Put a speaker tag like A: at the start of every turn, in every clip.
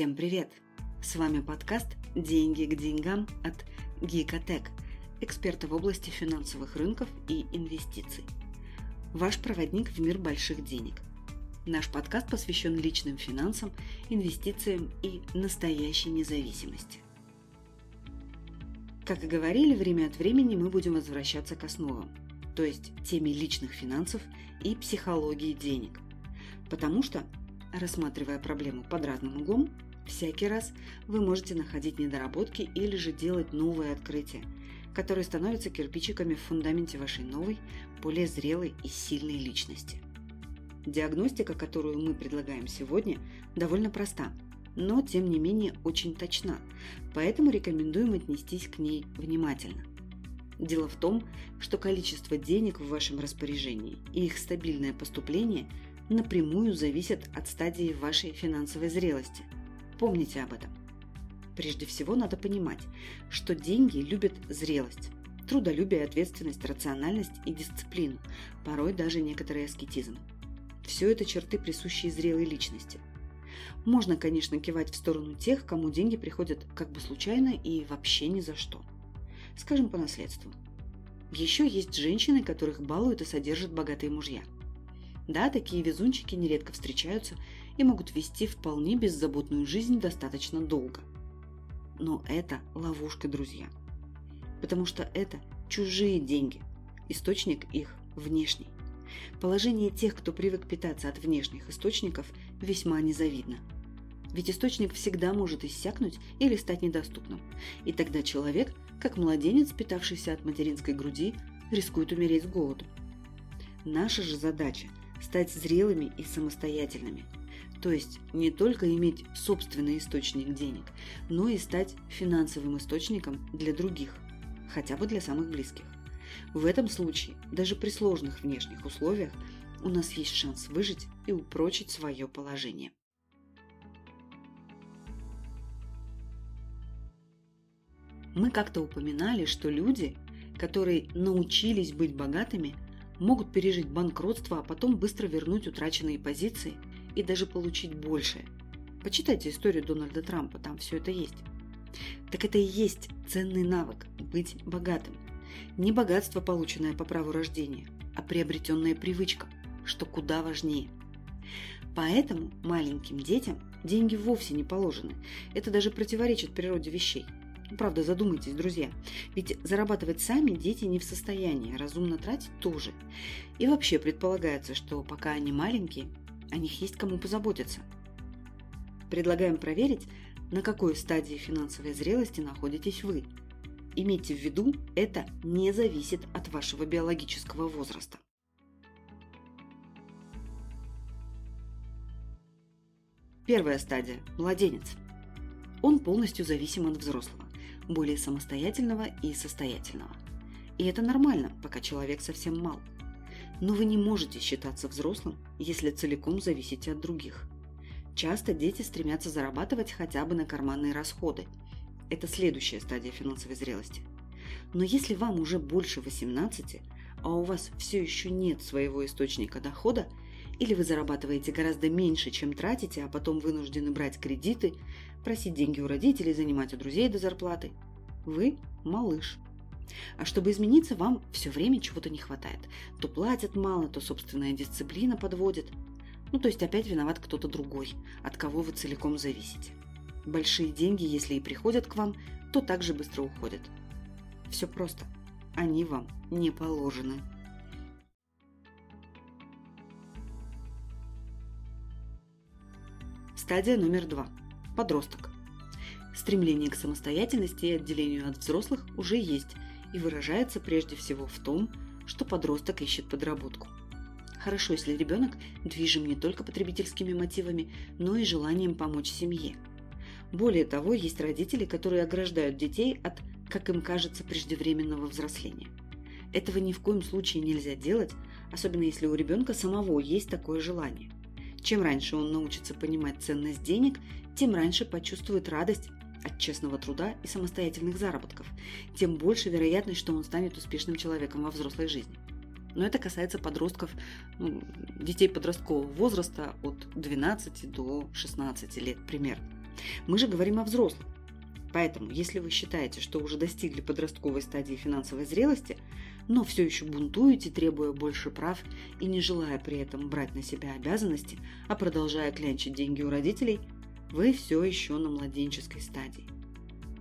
A: Всем привет! С вами подкаст «Деньги к деньгам» от Гикотек, эксперта в области финансовых рынков и инвестиций. Ваш проводник в мир больших денег. Наш подкаст посвящен личным финансам, инвестициям и настоящей независимости. Как и говорили, время от времени мы будем возвращаться к основам, то есть теме личных финансов и психологии денег. Потому что Рассматривая проблему под разным углом, всякий раз вы можете находить недоработки или же делать новые открытия, которые становятся кирпичиками в фундаменте вашей новой, более зрелой и сильной личности. Диагностика, которую мы предлагаем сегодня, довольно проста, но тем не менее очень точна, поэтому рекомендуем отнестись к ней внимательно. Дело в том, что количество денег в вашем распоряжении и их стабильное поступление – напрямую зависят от стадии вашей финансовой зрелости. Помните об этом. Прежде всего надо понимать, что деньги любят зрелость, трудолюбие, ответственность, рациональность и дисциплину, порой даже некоторый аскетизм. Все это черты, присущие зрелой личности. Можно, конечно, кивать в сторону тех, кому деньги приходят как бы случайно и вообще ни за что. Скажем, по наследству. Еще есть женщины, которых балуют и содержат богатые мужья – да, такие везунчики нередко встречаются и могут вести вполне беззаботную жизнь достаточно долго. Но это ловушка, друзья. Потому что это чужие деньги. Источник их внешний. Положение тех, кто привык питаться от внешних источников, весьма незавидно. Ведь источник всегда может иссякнуть или стать недоступным. И тогда человек, как младенец, питавшийся от материнской груди, рискует умереть с голоду. Наша же задача – стать зрелыми и самостоятельными. То есть не только иметь собственный источник денег, но и стать финансовым источником для других, хотя бы для самых близких. В этом случае, даже при сложных внешних условиях, у нас есть шанс выжить и упрочить свое положение. Мы как-то упоминали, что люди, которые научились быть богатыми – могут пережить банкротство, а потом быстро вернуть утраченные позиции и даже получить большее. Почитайте историю Дональда Трампа, там все это есть. Так это и есть ценный навык – быть богатым. Не богатство, полученное по праву рождения, а приобретенная привычка, что куда важнее. Поэтому маленьким детям деньги вовсе не положены. Это даже противоречит природе вещей – правда, задумайтесь, друзья. Ведь зарабатывать сами дети не в состоянии, разумно тратить тоже. И вообще предполагается, что пока они маленькие, о них есть кому позаботиться. Предлагаем проверить, на какой стадии финансовой зрелости находитесь вы. Имейте в виду, это не зависит от вашего биологического возраста. Первая стадия – младенец. Он полностью зависим от взрослого более самостоятельного и состоятельного. И это нормально, пока человек совсем мал. Но вы не можете считаться взрослым, если целиком зависите от других. Часто дети стремятся зарабатывать хотя бы на карманные расходы. Это следующая стадия финансовой зрелости. Но если вам уже больше 18, а у вас все еще нет своего источника дохода, или вы зарабатываете гораздо меньше, чем тратите, а потом вынуждены брать кредиты, просить деньги у родителей, занимать у друзей до зарплаты. Вы малыш. А чтобы измениться, вам все время чего-то не хватает. То платят мало, то собственная дисциплина подводит. Ну, то есть опять виноват кто-то другой, от кого вы целиком зависите. Большие деньги, если и приходят к вам, то также быстро уходят. Все просто. Они вам не положены. Стадия номер два. Подросток. Стремление к самостоятельности и отделению от взрослых уже есть и выражается прежде всего в том, что подросток ищет подработку. Хорошо, если ребенок движим не только потребительскими мотивами, но и желанием помочь семье. Более того, есть родители, которые ограждают детей от, как им кажется, преждевременного взросления. Этого ни в коем случае нельзя делать, особенно если у ребенка самого есть такое желание. Чем раньше он научится понимать ценность денег, тем раньше почувствует радость от честного труда и самостоятельных заработков, тем больше вероятность, что он станет успешным человеком во взрослой жизни. Но это касается подростков, ну, детей подросткового возраста от 12 до 16 лет примерно. Мы же говорим о взрослых. Поэтому, если вы считаете, что уже достигли подростковой стадии финансовой зрелости, но все еще бунтуете, требуя больше прав и не желая при этом брать на себя обязанности, а продолжая клянчить деньги у родителей, вы все еще на младенческой стадии.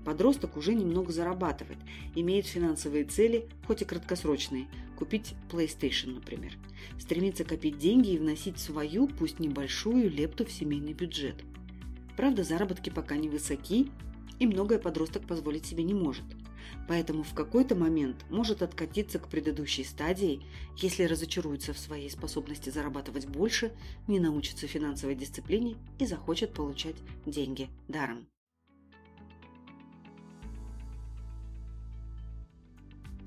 A: Подросток уже немного зарабатывает, имеет финансовые цели, хоть и краткосрочные, купить PlayStation, например. Стремится копить деньги и вносить свою, пусть небольшую, лепту в семейный бюджет. Правда, заработки пока не высоки, и многое подросток позволить себе не может. Поэтому в какой-то момент может откатиться к предыдущей стадии, если разочаруется в своей способности зарабатывать больше, не научится финансовой дисциплине и захочет получать деньги даром.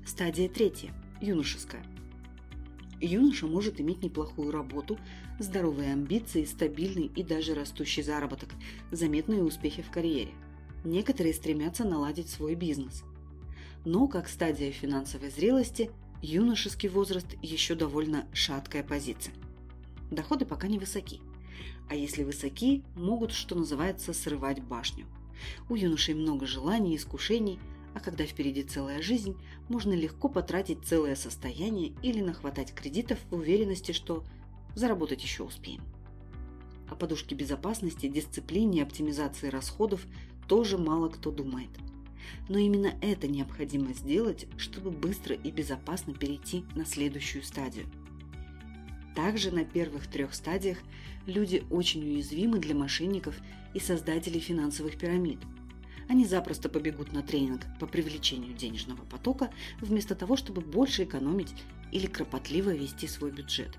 A: Стадия третья – юношеская. Юноша может иметь неплохую работу, здоровые амбиции, стабильный и даже растущий заработок, заметные успехи в карьере. Некоторые стремятся наладить свой бизнес. Но, как стадия финансовой зрелости, юношеский возраст еще довольно шаткая позиция. Доходы пока не высоки. А если высоки, могут, что называется, срывать башню. У юношей много желаний, искушений, а когда впереди целая жизнь, можно легко потратить целое состояние или нахватать кредитов в уверенности, что заработать еще успеем. О подушке безопасности, дисциплине и оптимизации расходов тоже мало кто думает. Но именно это необходимо сделать, чтобы быстро и безопасно перейти на следующую стадию. Также на первых трех стадиях люди очень уязвимы для мошенников и создателей финансовых пирамид. Они запросто побегут на тренинг по привлечению денежного потока, вместо того, чтобы больше экономить или кропотливо вести свой бюджет.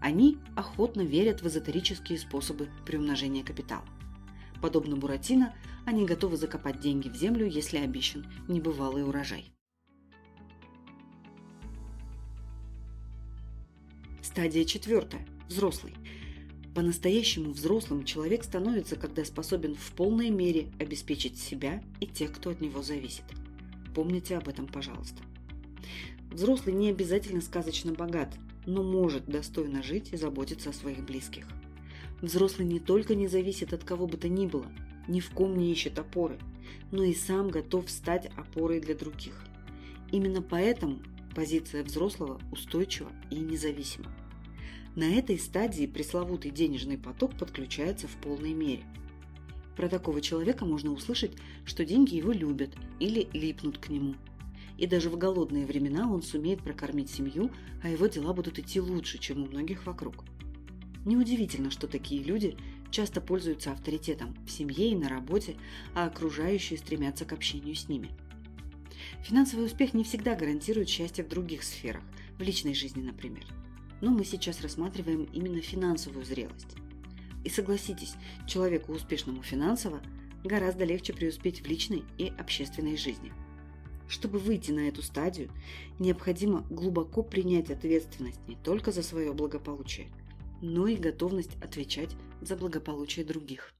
A: Они охотно верят в эзотерические способы приумножения капитала. Подобно Буратино, они готовы закопать деньги в землю, если обещан небывалый урожай. Стадия четвертая. Взрослый. По-настоящему взрослым человек становится, когда способен в полной мере обеспечить себя и тех, кто от него зависит. Помните об этом, пожалуйста. Взрослый не обязательно сказочно богат, но может достойно жить и заботиться о своих близких. Взрослый не только не зависит от кого бы то ни было, ни в ком не ищет опоры, но и сам готов стать опорой для других. Именно поэтому позиция взрослого устойчива и независима. На этой стадии пресловутый денежный поток подключается в полной мере. Про такого человека можно услышать, что деньги его любят или липнут к нему. И даже в голодные времена он сумеет прокормить семью, а его дела будут идти лучше, чем у многих вокруг. Неудивительно, что такие люди часто пользуются авторитетом в семье и на работе, а окружающие стремятся к общению с ними. Финансовый успех не всегда гарантирует счастье в других сферах, в личной жизни, например. Но мы сейчас рассматриваем именно финансовую зрелость. И согласитесь, человеку успешному финансово гораздо легче преуспеть в личной и общественной жизни. Чтобы выйти на эту стадию, необходимо глубоко принять ответственность не только за свое благополучие – но и готовность отвечать за благополучие других.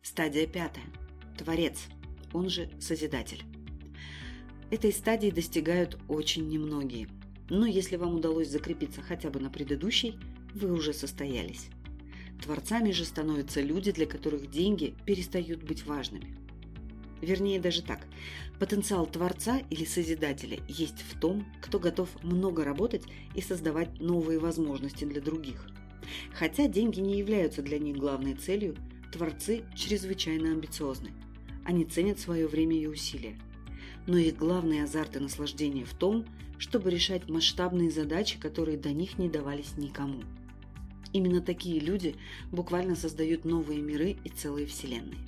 A: Стадия пятая. Творец, он же Созидатель. Этой стадии достигают очень немногие. Но если вам удалось закрепиться хотя бы на предыдущей, вы уже состоялись. Творцами же становятся люди, для которых деньги перестают быть важными. Вернее, даже так. Потенциал творца или созидателя есть в том, кто готов много работать и создавать новые возможности для других. Хотя деньги не являются для них главной целью, творцы чрезвычайно амбициозны. Они ценят свое время и усилия. Но их главный азарт и наслаждение в том, чтобы решать масштабные задачи, которые до них не давались никому. Именно такие люди буквально создают новые миры и целые вселенные.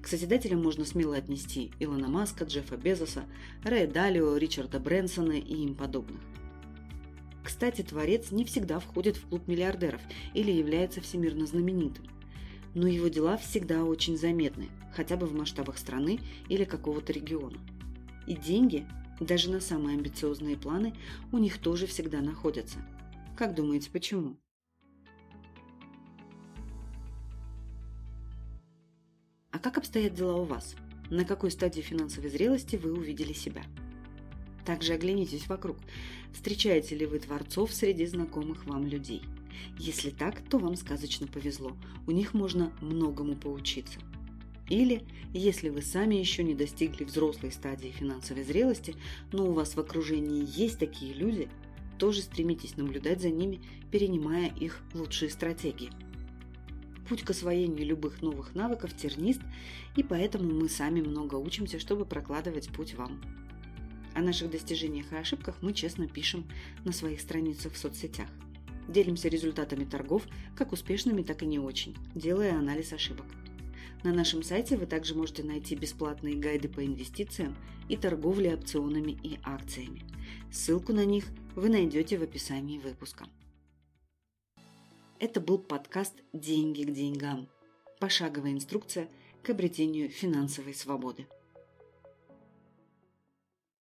A: К созидателям можно смело отнести Илона Маска, Джеффа Безоса, Рэя Далио, Ричарда Брэнсона и им подобных. Кстати, творец не всегда входит в клуб миллиардеров или является всемирно знаменитым. Но его дела всегда очень заметны, хотя бы в масштабах страны или какого-то региона. И деньги, даже на самые амбициозные планы, у них тоже всегда находятся. Как думаете, почему? Как обстоят дела у вас? На какой стадии финансовой зрелости вы увидели себя? Также оглянитесь вокруг. Встречаете ли вы творцов среди знакомых вам людей? Если так, то вам сказочно повезло. У них можно многому поучиться. Или, если вы сами еще не достигли взрослой стадии финансовой зрелости, но у вас в окружении есть такие люди, тоже стремитесь наблюдать за ними, перенимая их лучшие стратегии. Путь к освоению любых новых навыков тернист, и поэтому мы сами много учимся, чтобы прокладывать путь вам. О наших достижениях и ошибках мы честно пишем на своих страницах в соцсетях. Делимся результатами торгов, как успешными, так и не очень, делая анализ ошибок. На нашем сайте вы также можете найти бесплатные гайды по инвестициям и торговле опционами и акциями. Ссылку на них вы найдете в описании выпуска. Это был подкаст «Деньги к деньгам». Пошаговая инструкция к обретению финансовой свободы.